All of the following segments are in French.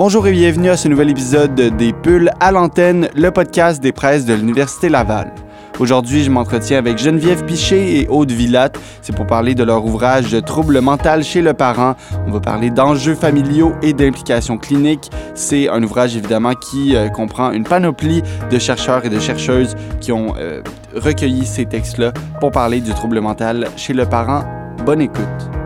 Bonjour et bienvenue à ce nouvel épisode des Pulls à l'antenne, le podcast des presses de l'Université Laval. Aujourd'hui, je m'entretiens avec Geneviève Piché et Aude Villatte. C'est pour parler de leur ouvrage de troubles mentaux chez le parent. On va parler d'enjeux familiaux et d'implications cliniques. C'est un ouvrage évidemment qui euh, comprend une panoplie de chercheurs et de chercheuses qui ont euh, recueilli ces textes-là pour parler du trouble mental chez le parent. Bonne écoute.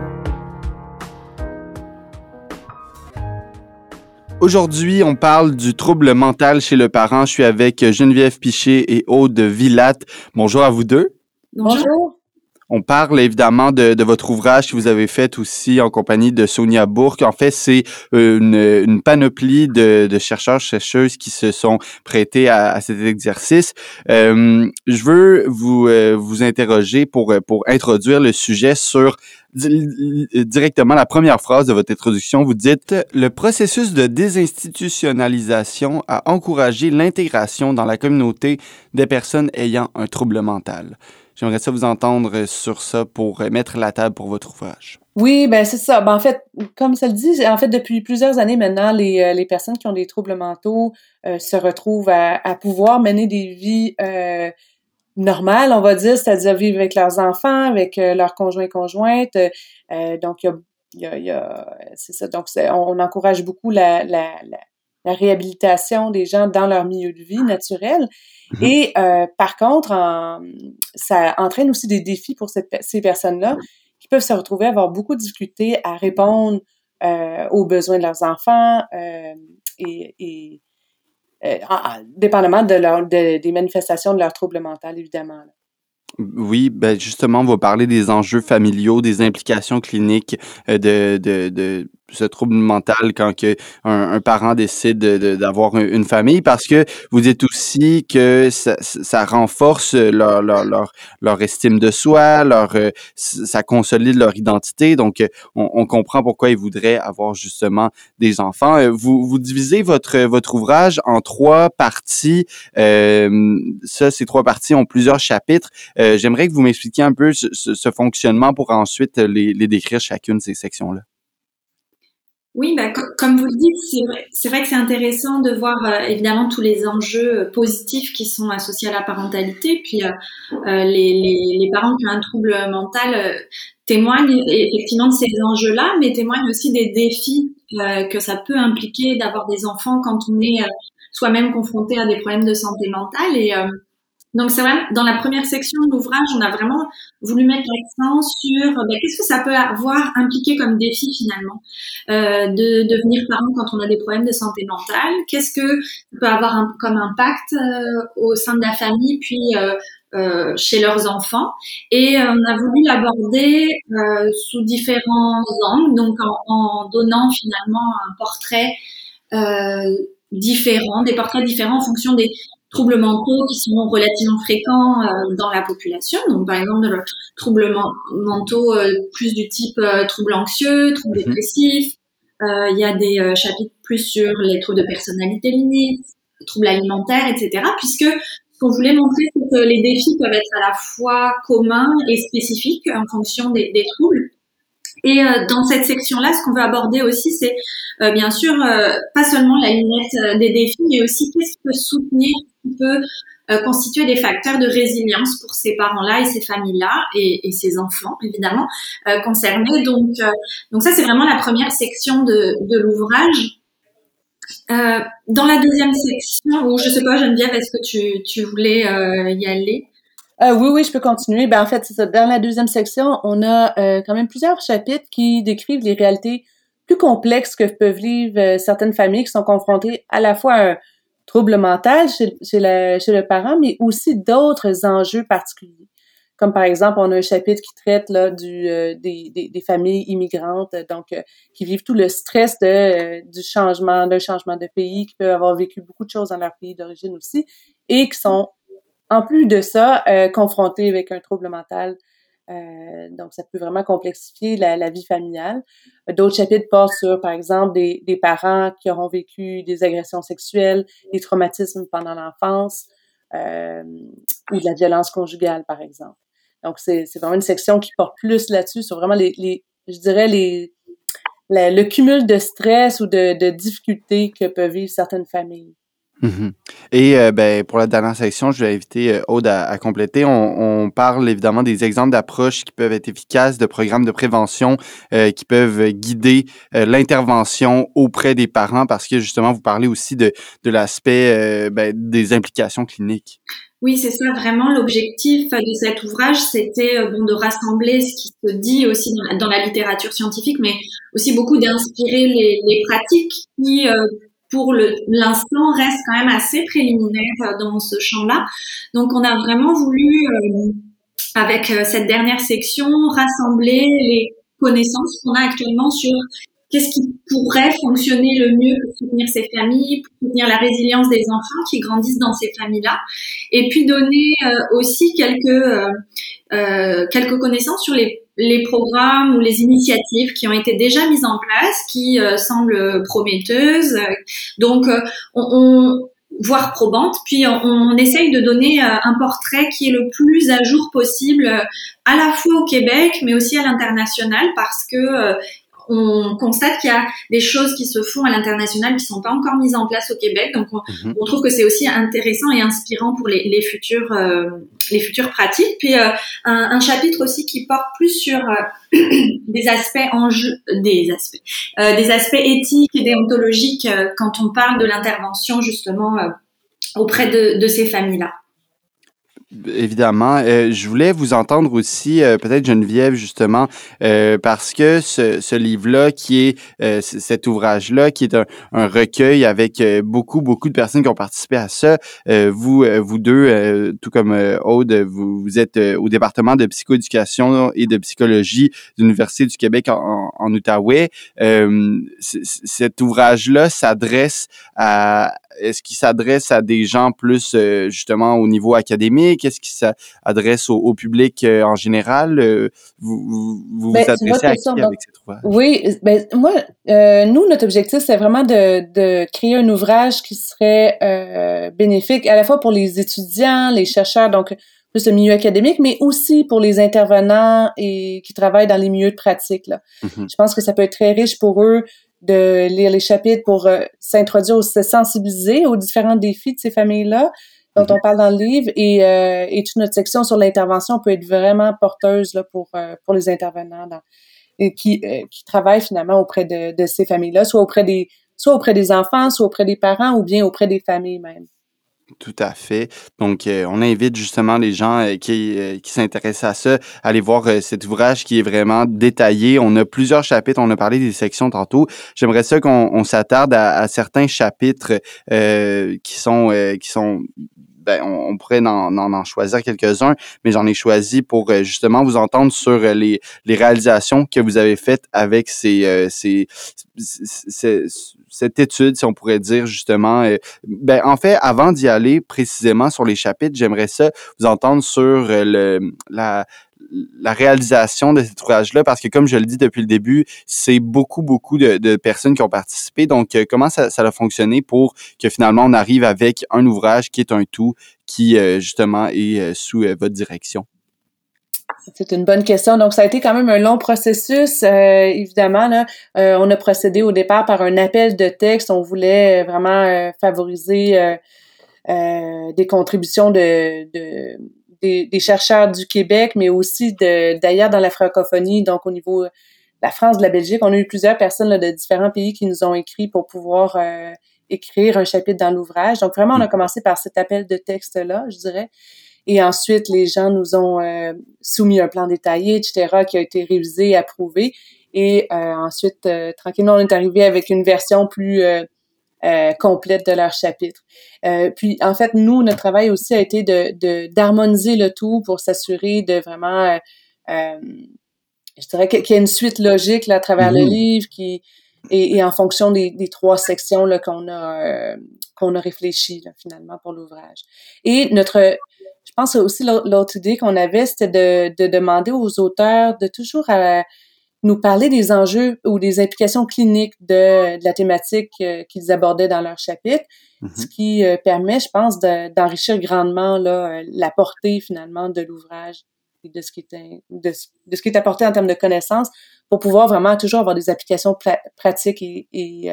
Aujourd'hui, on parle du trouble mental chez le parent. Je suis avec Geneviève Piché et Aude Villatte. Bonjour à vous deux. Bonjour. On parle évidemment de, votre ouvrage que vous avez fait aussi en compagnie de Sonia Bourque. En fait, c'est une, panoplie de, chercheurs, chercheuses qui se sont prêtés à, cet exercice. Euh, je veux vous, euh, vous interroger pour, pour introduire le sujet sur directement la première phrase de votre introduction. Vous dites Le processus de désinstitutionnalisation a encouragé l'intégration dans la communauté des personnes ayant un trouble mental. J'aimerais ça vous entendre sur ça pour mettre la table pour votre ouvrage. Oui, ben c'est ça. Ben, en fait, comme ça le dit, en fait, depuis plusieurs années maintenant, les, euh, les personnes qui ont des troubles mentaux euh, se retrouvent à, à, pouvoir mener des vies euh, normal, on va dire, c'est-à-dire vivre avec leurs enfants, avec euh, leurs conjoints conjointes. Euh, donc, il y a, y a, c'est ça. Donc, on encourage beaucoup la, la, la, réhabilitation des gens dans leur milieu de vie naturel. Mm-hmm. Et euh, par contre, ça entraîne aussi des défis pour cette, ces personnes-là qui peuvent se retrouver à avoir beaucoup de difficultés à répondre aux besoins de leurs enfants et, et euh, dépendamment de leur, des manifestations de leur trouble mental, évidemment. Oui, ben justement, on va parler des enjeux familiaux, des implications cliniques euh, de, de, de ce trouble mental quand que un, parent décide d'avoir une famille parce que vous dites aussi que ça, ça renforce leur, leur, leur, leur, estime de soi, leur, euh, ça consolide leur identité. Donc, on, on, comprend pourquoi ils voudraient avoir justement des enfants. Euh, vous, vous divisez votre, votre ouvrage en trois parties. Euh, ça, ces trois parties ont plusieurs chapitres. Euh, J'aimerais que vous m'expliquiez un peu ce, ce, fonctionnement pour ensuite les, les décrire chacune de ces sections-là. Oui, bah, comme vous le dites, c'est vrai, vrai que c'est intéressant de voir euh, évidemment tous les enjeux euh, positifs qui sont associés à la parentalité. Puis euh, les, les, les, parents qui ont un trouble mental témoignent effectivement de ces enjeux-là, mais témoignent aussi des défis que ça peut impliquer d'avoir des enfants quand on est soi-même confronté à des problèmes de santé mentale. Et donc c'est vrai, dans la première section de l'ouvrage, on a vraiment voulu mettre l'accent sur ben, qu'est-ce que ça peut avoir impliqué comme défi finalement? Euh, de devenir parent quand on a des problèmes de santé mentale. Qu'est-ce que ça peut avoir un, comme impact euh, au sein de la famille, puis euh, euh chez leurs enfants? Et on a voulu l'aborder euh, sous différents angles, donc en, en, donnant finalement un portrait différent, des portraits différents en fonction des, troubles mentaux qui sont relativement fréquents euh, dans la population. Donc, par exemple, de troubles mentaux euh, plus du type euh, troubles anxieux, troubles mhm. dépressifs. Il y a des chapitres plus sur les troubles de personnalité limite, troubles alimentaires, etc. Puisque ce qu'on voulait montrer, c'est que les défis peuvent être à la fois communs et spécifiques en fonction des, des troubles. Et euh, dans cette section-là, ce qu'on veut aborder aussi, c'est euh, bien sûr euh, pas seulement la lunette des défis, mais aussi qu'est-ce qui peut soutenir, peut constituer des facteurs de résilience pour ces parents-là et ces familles-là et, ces enfants évidemment concernés. Donc, donc ça c'est vraiment la première section de, l'ouvrage. dans la deuxième section, ou je sais pas Geneviève, est-ce que tu, tu voulais y aller? Euh, oui, oui, je peux continuer. Ben, en fait. Dans la deuxième section, on a euh, quand même plusieurs chapitres qui décrivent les réalités plus complexes que peuvent vivre euh, certaines familles qui sont confrontées à la fois à un trouble mental chez, chez, chez le parent, mais aussi d'autres enjeux particuliers. Comme par exemple, on a un chapitre qui traite là, du, des, des, des, familles immigrantes, donc qui vivent tout le stress de, du changement, d'un changement de pays, qui peuvent avoir vécu beaucoup de choses dans leur pays d'origine aussi, et qui sont en plus de ça, euh, confronté avec un trouble mental, euh, donc ça peut vraiment complexifier la, vie familiale. D'autres chapitres portent sur, par exemple, des, des, parents qui auront vécu des agressions sexuelles, des traumatismes pendant l'enfance euh, ou de la violence conjugale, par exemple. Donc c'est vraiment une section qui porte plus là-dessus, sur vraiment les, les je dirais les le cumul de stress ou de, de difficultés que peuvent vivre certaines familles. Mhm. Et euh, ben, pour la dernière section, je vais inviter euh, Aude à, compléter. On, parle évidemment des exemples d'approches qui peuvent être efficaces, de programmes de prévention euh, qui peuvent guider l'intervention auprès des parents parce que justement, vous parlez aussi de, de l'aspect ben, des implications cliniques. Oui, c'est ça vraiment l'objectif de cet ouvrage, c'était bon de rassembler ce qui se dit aussi dans la, littérature scientifique, mais aussi beaucoup d'inspirer les, les, pratiques qui pour l'instant reste quand même assez préliminaire euh, dans ce champ-là. Donc on a vraiment voulu, euh, avec euh, cette dernière section, rassembler les connaissances qu'on a actuellement sur qu'est-ce qui pourrait fonctionner le mieux pour soutenir ces familles, pour soutenir la résilience des enfants qui grandissent dans ces familles-là, et puis donner aussi quelques quelques connaissances sur les les programmes ou les initiatives qui ont été déjà mises en place, qui euh, semblent prometteuses, donc euh, on, on voire probantes. Puis on, essaye de donner euh, un portrait qui est le plus à jour possible, à la fois au Québec, mais aussi à l'international, parce que on constate qu'il y a des choses qui se font à l'international qui sont pas encore mises en place au Québec. Donc, on, mhm. trouve que c'est aussi intéressant et inspirant pour les, les futures euh, les futures pratiques. Puis euh, un, un, chapitre aussi qui porte plus sur euh, des aspects enjeux, des aspects, des aspects éthiques et déontologiques quand on parle de l'intervention justement auprès de, de ces familles-là. Évidemment. Euh, je voulais vous entendre aussi, euh, peut-être Geneviève, justement, euh, parce que ce, ce livre-là, qui est cet ouvrage-là, qui est un, un recueil avec beaucoup, beaucoup de personnes qui ont participé à ça, vous, vous deux, tout comme Aude, vous, vous êtes au département de psychoéducation et de psychologie de l'Université du Québec en, en Outaouais. cet ouvrage-là s'adresse à, est-ce qu'il s'adresse à des gens plus euh, justement au niveau académique? Est-ce qu'il s'adresse au, public euh, en général? Euh, vous vous, vous, ben, adressez à qui avec cet ouvrage? Oui, ben, moi, nous, notre objectif, c'est vraiment de, de, créer un ouvrage qui serait bénéfique à la fois pour les étudiants, les chercheurs, donc plus le milieu académique, mais aussi pour les intervenants et qui travaillent dans les milieux de pratique. Là. Mm-hmm. Je pense que ça peut être très riche pour eux de lire les chapitres pour euh, s'introduire, se sensibiliser aux différents défis de ces familles-là dont on mhm. parle dans le livre et, euh, et toute notre section sur l'intervention peut être vraiment porteuse là, pour, euh, pour les intervenants dans, et qui, qui travaillent finalement auprès de, de ces familles-là, soit auprès des soit auprès des enfants, soit auprès des parents ou bien auprès des familles même. Tout à fait. Donc, euh, on invite justement les gens euh, qui, euh, qui s'intéressent à ça à aller voir cet ouvrage qui est vraiment détaillé. On a plusieurs chapitres. On a parlé des sections tantôt. J'aimerais ça qu'on s'attarde à, à, certains chapitres qui sont qui sont ben, on, pourrait en, en, choisir quelques-uns, mais j'en ai choisi pour justement vous entendre sur les, les réalisations que vous avez faites avec ces, ces, ces, cette étude, si on pourrait dire justement. Euh, ben, en fait, avant d'y aller précisément sur les chapitres, j'aimerais ça vous entendre sur euh, le, la, la réalisation de cet ouvrage-là, parce que comme je le dis depuis le début, c'est beaucoup, beaucoup de, personnes qui ont participé. Donc, euh, comment ça, a fonctionné pour que finalement on arrive avec un ouvrage qui est un tout, qui justement est sous votre direction? C'est une bonne question. Donc, ça a été quand même un long processus. Euh, évidemment, euh, on a procédé au départ par un appel de texte. On voulait vraiment euh, favoriser des contributions de des, chercheurs du Québec, mais aussi d'ailleurs dans la francophonie, donc au niveau de la France, de la Belgique. On a eu plusieurs personnes de différents pays qui nous ont écrit pour pouvoir écrire un chapitre dans l'ouvrage. Donc, vraiment, on a commencé par cet appel de texte-là, je dirais. Et ensuite, les gens nous ont euh, soumis un plan détaillé, etc., qui a été révisé, approuvé. Et euh, ensuite, euh, tranquillement, on est arrivé avec une version plus complète de leur chapitre. puis, en fait, nous, notre travail aussi a été de d'harmoniser le tout pour s'assurer de vraiment, je dirais qu'il y a une suite logique là, à travers le mmh livre qui et, et, en fonction des, des trois sections qu'on a qu'on a réfléchi là, finalement pour l'ouvrage. Et notre je pense aussi l'autre idée qu'on avait, c'était de, de, demander aux auteurs de toujours euh, nous parler des enjeux ou des implications cliniques de, de la thématique euh, qu'ils abordaient dans leur chapitre, mm-hmm. ce qui euh, permet, je pense, d'enrichir grandement là, la portée finalement de l'ouvrage et de ce qui est de, de, ce qui est apporté en termes de connaissances pour pouvoir vraiment toujours avoir des applications pratiques et, et,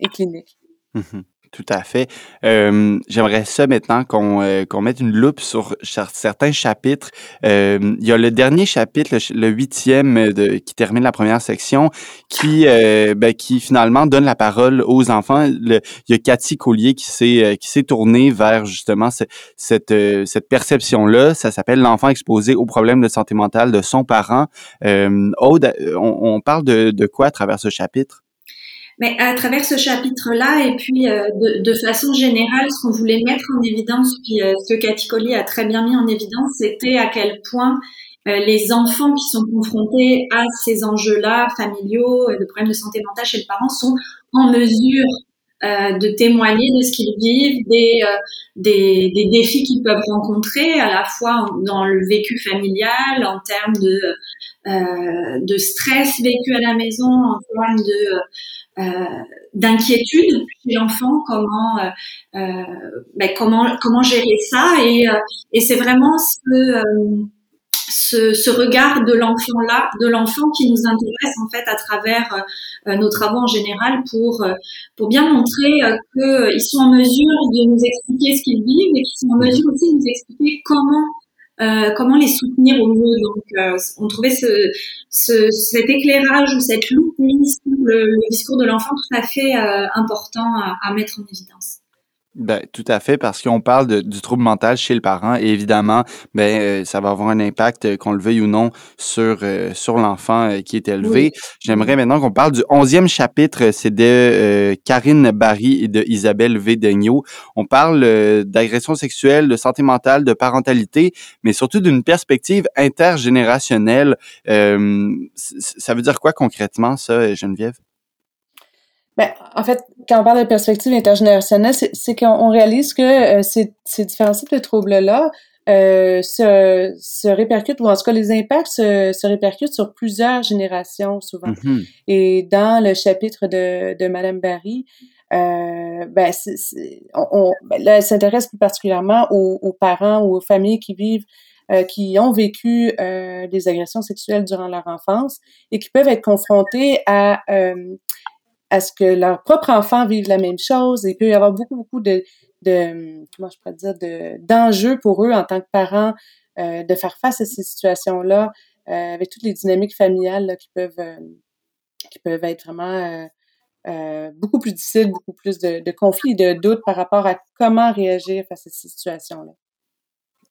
et cliniques. Mmh tout à fait. Euh, J'aimerais ça maintenant qu'on euh, mette une loupe sur certains chapitres. Euh, il y a le dernier chapitre, le, huitième, de, qui termine la première section, qui euh, ben, qui finalement donne la parole aux enfants. Il y a Cathy Collier qui s'est euh, tournée vers justement cette cette perception là. Ça s'appelle l'enfant exposé aux problèmes de santé mentale de son parent. Aude, on, on parle de, de quoi à travers ce chapitre? Mais à travers ce chapitre-là, et puis euh, de, façon générale, ce qu'on voulait mettre en évidence, puis euh, ce que Collier a très bien mis en évidence, c'était à quel point euh, les enfants qui sont confrontés à ces enjeux-là, familiaux, de problèmes de santé mentale chez le parent, sont en mesure de témoigner de ce qu'ils vivent, des, des, des, défis qu'ils peuvent rencontrer, à la fois dans le vécu familial, en termes de, de stress vécu à la maison, en termes de euh, d'inquiétude chez l'enfant, comment euh, euh, ben, comment comment gérer ça. Et, et c'est vraiment ce, ce, ce, regard de l'enfant là, de l'enfant qui nous intéresse en fait à travers nos travaux en général pour pour bien montrer qu'ils sont en mesure de nous expliquer ce qu'ils vivent et qu'ils sont en mesure aussi de nous expliquer comment euh, comment les soutenir au mieux. Donc, euh, on trouvait ce, ce, cet éclairage ou cette loupe mise sur le, discours de l'enfant tout à fait euh, important à, mettre en évidence. Ben, tout à fait, parce qu'on parle de, du trouble mental chez le parent et évidemment, ben, euh, ça va avoir un impact, euh, qu'on le veuille ou non, sur, euh, sur l'enfant qui est élevé. J'aimerais maintenant qu'on parle du onzième chapitre, c'est de Karine Barry et de Isabelle V. On parle d'agression sexuelle, de santé mentale, de parentalité, mais surtout d'une perspective intergénérationnelle. ça veut dire quoi concrètement, ça, Geneviève? Ben, en fait, quand on parle de perspective intergénérationnelle, c'est qu'on réalise que euh, ces, ces, différents types de troubles-là euh, se, se, répercutent, ou en tout cas les impacts se, se répercutent sur plusieurs générations souvent. Mm-hmm. Et dans le chapitre de, de Madame Barry, euh, ben, on, ben, là, elle s'intéresse plus particulièrement aux, aux, parents ou aux familles qui vivent euh, qui ont vécu euh, des agressions sexuelles durant leur enfance et qui peuvent être confrontés à euh, à ce que leurs propres enfants vivent la même chose. il peut y avoir beaucoup, beaucoup de, de comment je pourrais dire, de, d'enjeux pour eux en tant que parents euh, de faire face à ces situations-là, euh, avec toutes les dynamiques familiales là, qui peuvent euh, qui peuvent être vraiment beaucoup plus difficiles, beaucoup plus de, de conflits et de doutes par rapport à comment réagir face à ces situations-là.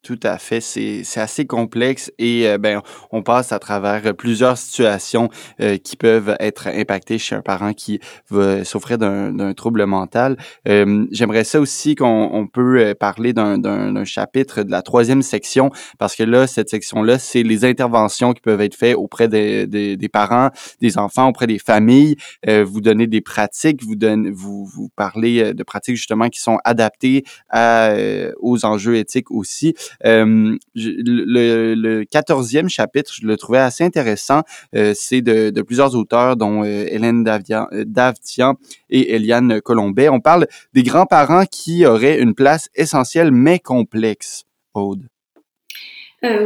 Tout à fait, c'est assez complexe et euh, ben on passe à travers plusieurs situations euh, qui peuvent être impactées chez un parent qui va souffrir d'un trouble mental. Euh, j'aimerais ça aussi qu'on on peut parler d'un chapitre de la troisième section parce que là cette section là c'est les interventions qui peuvent être faites auprès des, des, des parents, des enfants, auprès des familles. vous donnez des pratiques, vous donnez vous vous parlez de pratiques justement qui sont adaptées à, aux enjeux éthiques aussi. Euh, le, le 14e chapitre, je le trouvais assez intéressant. Euh, c'est de, plusieurs auteurs, dont euh, Hélène Davian, Davtian et Eliane Colombet. On parle des grands-parents qui auraient une place essentielle mais complexe. Aude.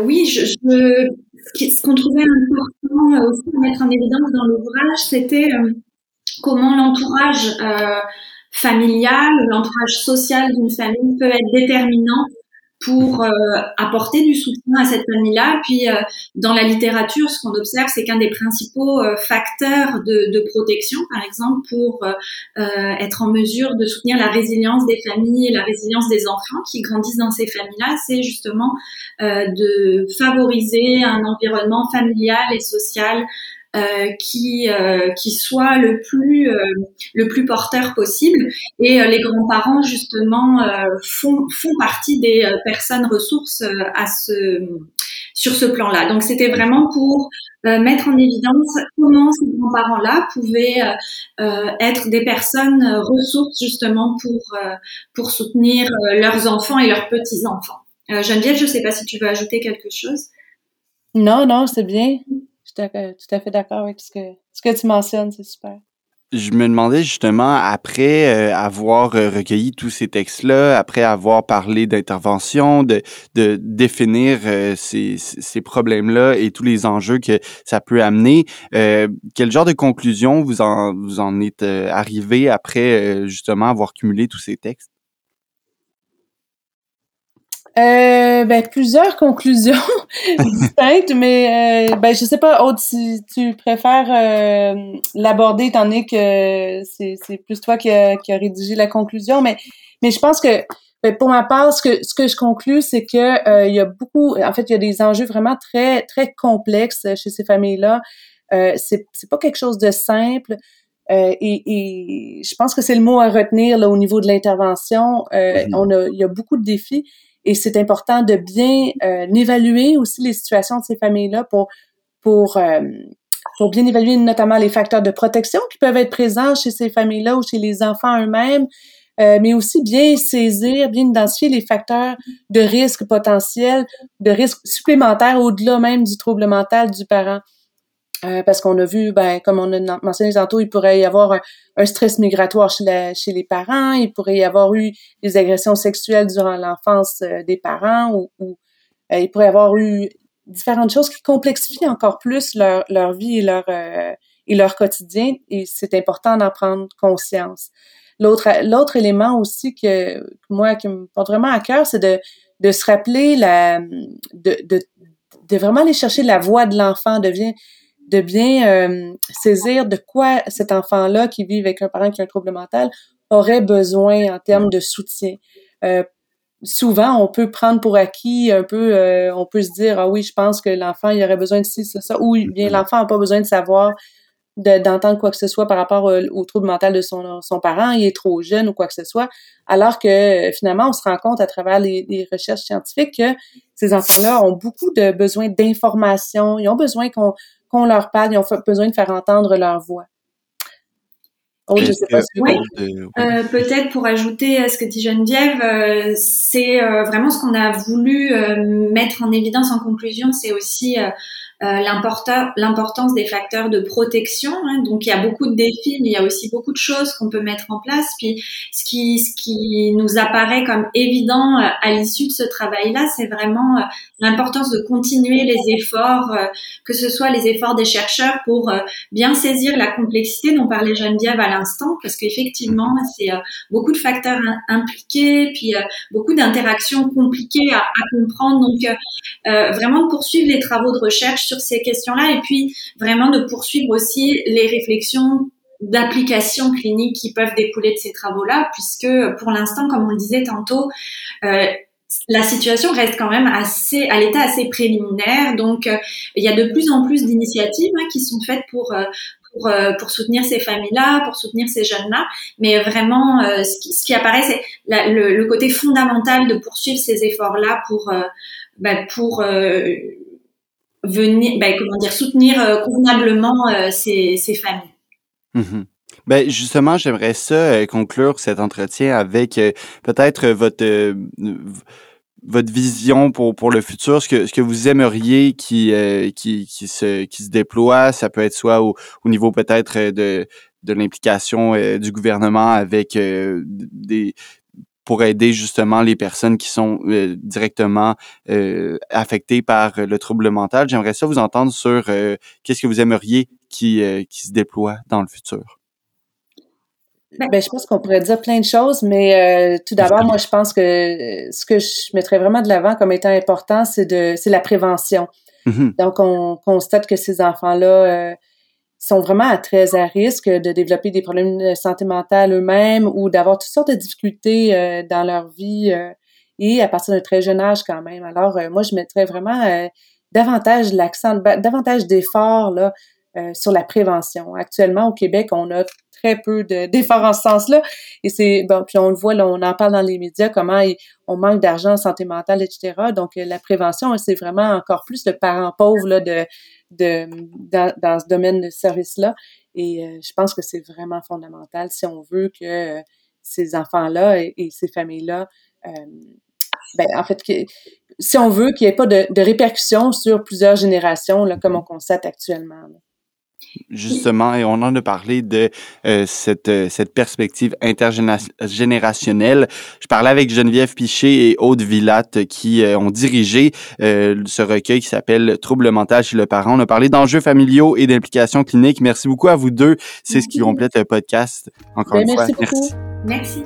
Oui, ce qu'on trouvait important aussi à mettre en évidence dans l'ouvrage, c'était comment l'entourage familial, l'entourage social d'une famille peut être déterminant pour euh, apporter du soutien à cette famille-là. Puis euh, dans la littérature, ce qu'on observe, c'est qu'un des principaux euh, facteurs de, de, protection, par exemple, pour être en mesure de soutenir la résilience des familles et la résilience des enfants qui grandissent dans ces familles-là, c'est justement de favoriser un environnement familial et social euh, qui euh, qui soit le plus euh, le plus porteur possible et les grands-parents justement font font partie des personnes ressources à ce sur ce plan-là. Donc c'était vraiment pour mettre en évidence comment ces grands-parents-là pouvaient être des personnes ressources justement pour pour soutenir leurs enfants et leurs petits-enfants. Geneviève, je ne sais pas si tu veux ajouter quelque chose. Non, non, c'est bien tout à fait d'accord avec ce que, ce que tu mentionnes, c'est super. je me demandais justement, après euh, avoir euh, recueilli tous ces textes-là, après avoir parlé d'intervention, de, de définir euh, ces, ces problèmes-là et tous les enjeux que ça peut amener, quel genre de conclusion vous en, vous en êtes arrivé après justement avoir cumulé tous ces textes? Euh, ben, plusieurs conclusions distinctes, mais euh, ben, je sais pas, Aude, si tu préfères euh, l'aborder, étant donné que c'est plus toi qui a, qui a rédigé la conclusion, mais, mais je pense que ben, pour ma part, ce que, ce que je conclus, c'est que euh, il y a beaucoup, en fait, il y a des enjeux vraiment très, très complexes chez ces familles-là. Euh, c'est pas quelque chose de simple. Euh, et, et, je pense que c'est le mot à retenir là, au niveau de l'intervention. Euh, mm-hmm. On a, il y a beaucoup de défis. Et c'est important de bien euh, évaluer aussi les situations de ces familles-là euh, pour bien évaluer notamment les facteurs de protection qui peuvent être présents chez ces familles-là ou chez les enfants eux-mêmes, euh, mais aussi bien saisir, bien identifier les facteurs de risque potentiels, de risque supplémentaires au-delà même du trouble mental du parent. Euh, parce qu'on a vu, ben, comme on a mentionné tantôt, il pourrait y avoir un, stress migratoire chez, les parents, il pourrait y avoir eu des agressions sexuelles durant l'enfance euh, des parents, ou, euh, il pourrait y avoir eu différentes choses qui complexifient encore plus leur, leur vie et leur, et leur quotidien, et c'est important d'en prendre conscience. L'autre, l'autre élément aussi que, moi, qui me porte vraiment à cœur, c'est de, de se rappeler la, de, de, de vraiment aller chercher la voix de l'enfant, de bien, de bien euh, saisir de quoi cet enfant-là qui vit avec un parent qui a un trouble mental aurait besoin en termes de soutien. Euh, souvent, on peut prendre pour acquis un peu, euh, on peut se dire, ah oui, je pense que l'enfant, il aurait besoin de ci, ça, ça, ou bien l'enfant n'a pas besoin de savoir, d'entendre quoi que ce soit par rapport au, trouble mental de son, son parent, il est trop jeune ou quoi que ce soit, alors que finalement, on se rend compte à travers les, les recherches scientifiques que ces enfants-là ont beaucoup de besoin d'informations, ils ont besoin qu'on qu'on leur parle, ils ont besoin de faire entendre leur voix. Oh, je sais pas si euh, Peut-être pour ajouter à ce que dit Geneviève, euh, c'est euh, vraiment ce qu'on a voulu mettre en évidence en conclusion, c'est aussi euh, l'importance des facteurs de protection. Hein. Donc il y a beaucoup de défis, mais il y a aussi beaucoup de choses qu'on peut mettre en place. Puis ce qui, ce qui nous apparaît comme évident euh, à l'issue de ce travail-là, c'est vraiment euh, l'importance de continuer les efforts, que ce soit les efforts des chercheurs pour bien saisir la complexité dont parlait Geneviève à l'instant, parce qu'effectivement, c'est beaucoup de facteurs impliqués, puis beaucoup d'interactions compliquées à, à, comprendre. Donc, vraiment de poursuivre les travaux de recherche sur ces questions-là et puis vraiment de poursuivre aussi les réflexions d'applications cliniques qui peuvent découler de ces travaux-là, puisque pour l'instant, comme on le disait tantôt, euh, la situation reste quand même assez à l'état assez préliminaire. Donc, euh, il y a de plus en plus d'initiatives hein, qui sont faites pour euh, pour, soutenir ces familles-là, pour soutenir ces jeunes-là. Mais vraiment, ce qui, apparaît, c'est le, côté fondamental de poursuivre ces efforts-là pour pour venir, ben, comment dire, soutenir euh, convenablement euh, ces, familles. Mmh ben justement, j'aimerais ça euh, conclure cet entretien avec peut-être votre votre vision pour, pour le futur, ce que, ce que vous aimeriez qui, qui, qui, se, qui se déploie, ça peut être soit au, au niveau peut-être de, de l'implication du gouvernement avec des, pour aider justement les personnes qui sont euh, directement euh, affectées par le trouble mental. J'aimerais ça vous entendre sur euh, qu'est-ce que vous aimeriez qui, qui se déploie dans le futur? Ben, ben je pense qu'on pourrait dire plein de choses, mais tout d'abord, moi, je pense que ce que je mettrais vraiment de l'avant comme étant important, c'est de c'est la prévention. Mm-hmm. Donc, on constate que ces enfants-là sont vraiment à très à risque de développer des problèmes de santé mentale eux-mêmes ou d'avoir toutes sortes de difficultés euh, dans leur vie euh, et à partir d'un très jeune âge quand même. Alors, euh, moi, je mettrais vraiment davantage l'accent, davantage d'efforts là sur la prévention. Actuellement, au Québec, on a très peu d'efforts en ce sens-là. Et c'est bon, puis on le voit, là, on en parle dans les médias, comment on manque d'argent en santé mentale, etc. Donc, la prévention, c'est vraiment encore plus le parent pauvre là, de de, dans, ce domaine de service-là. Et euh, je pense que c'est vraiment fondamental si on veut que euh, ces enfants-là et, ces familles-là, euh, ben, en fait, que, si on veut qu'il n'y ait pas de, de, répercussions sur plusieurs générations, là, comme on constate actuellement. Justement, et on en a parlé de euh, cette, euh, cette perspective intergénérationnelle. Je parlais avec Geneviève Piché et Aude Villatte qui euh, ont dirigé ce recueil qui s'appelle Troubles mental chez le parent. On a parlé d'enjeux familiaux et d'implications cliniques. Merci beaucoup à vous deux. C'est ce qui complète le podcast. Encore ben, une fois, merci. Merci.